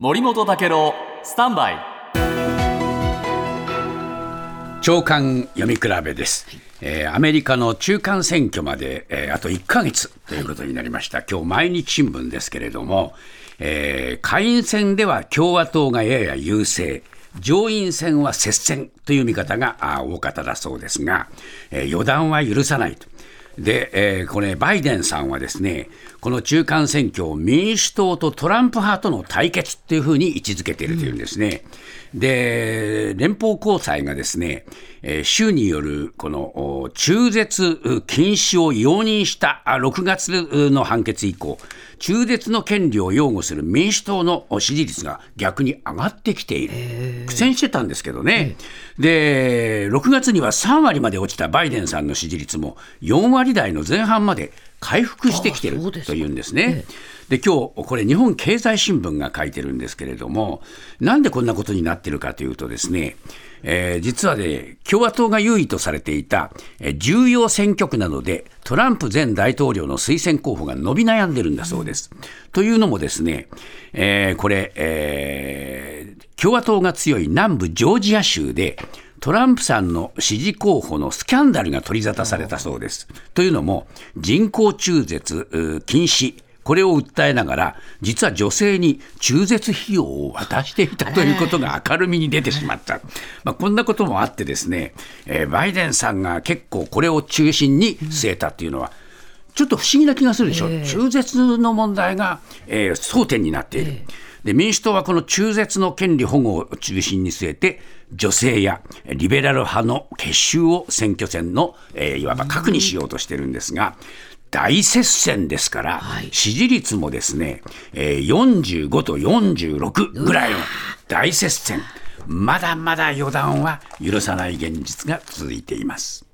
森本武郎スタンバイ。長官読み比べです、えーアメリカの中間選挙まで、えーあと1ヶ月ということになりました、今日毎日新聞ですけれども、えー下院選では共和党がやや優勢。上院選は接戦という見方があ大方だそうですが、えー予断は許さないと。で、えーこれ、バイデンさんはですね、この中間選挙を民主党とトランプ派との対決っていうふうに位置づけているというんですね。で、連邦高裁がですね、えー州によるこのお中絶禁止を容認したあ6月の判決以降、中絶の権利を擁護する民主党の支持率が逆に上がってきている。苦戦してたんですけどね。で、6月には3割まで落ちたバイデンさんの支持率も4割台の前半まで回復してきてるというんですね。で今日これ日本経済新聞が書いてるんですけれどもなんでこんなことになってるかというとですね、えー実はね共和党が優位とされていた、えー重要選挙区などでトランプ前大統領の推薦候補が伸び悩んでるんだそうです。というのもですね、えーこれ、えー共和党が強い南部ジョージア州でトランプさんの支持候補のスキャンダルが取り沙汰されたそうです。というのも、人工中絶禁止、これを訴えながら、実は女性に中絶費用を渡していたということが明るみに出てしまった。まあ、こんなこともあってですね、えーバイデンさんが結構これを中心に据えたっていうのは、ちょっと不思議な気がするでしょ、中絶の問題が、えー争点になっている、で民主党はこの中絶の権利保護を中心に据えて、女性やリベラル派の結集を選挙戦の、えーいわば核にしようとしてるんですが、大接戦ですから、支持率もですね、えー45と46ぐらいの大接戦、まだまだ予断は許さない現実が続いています。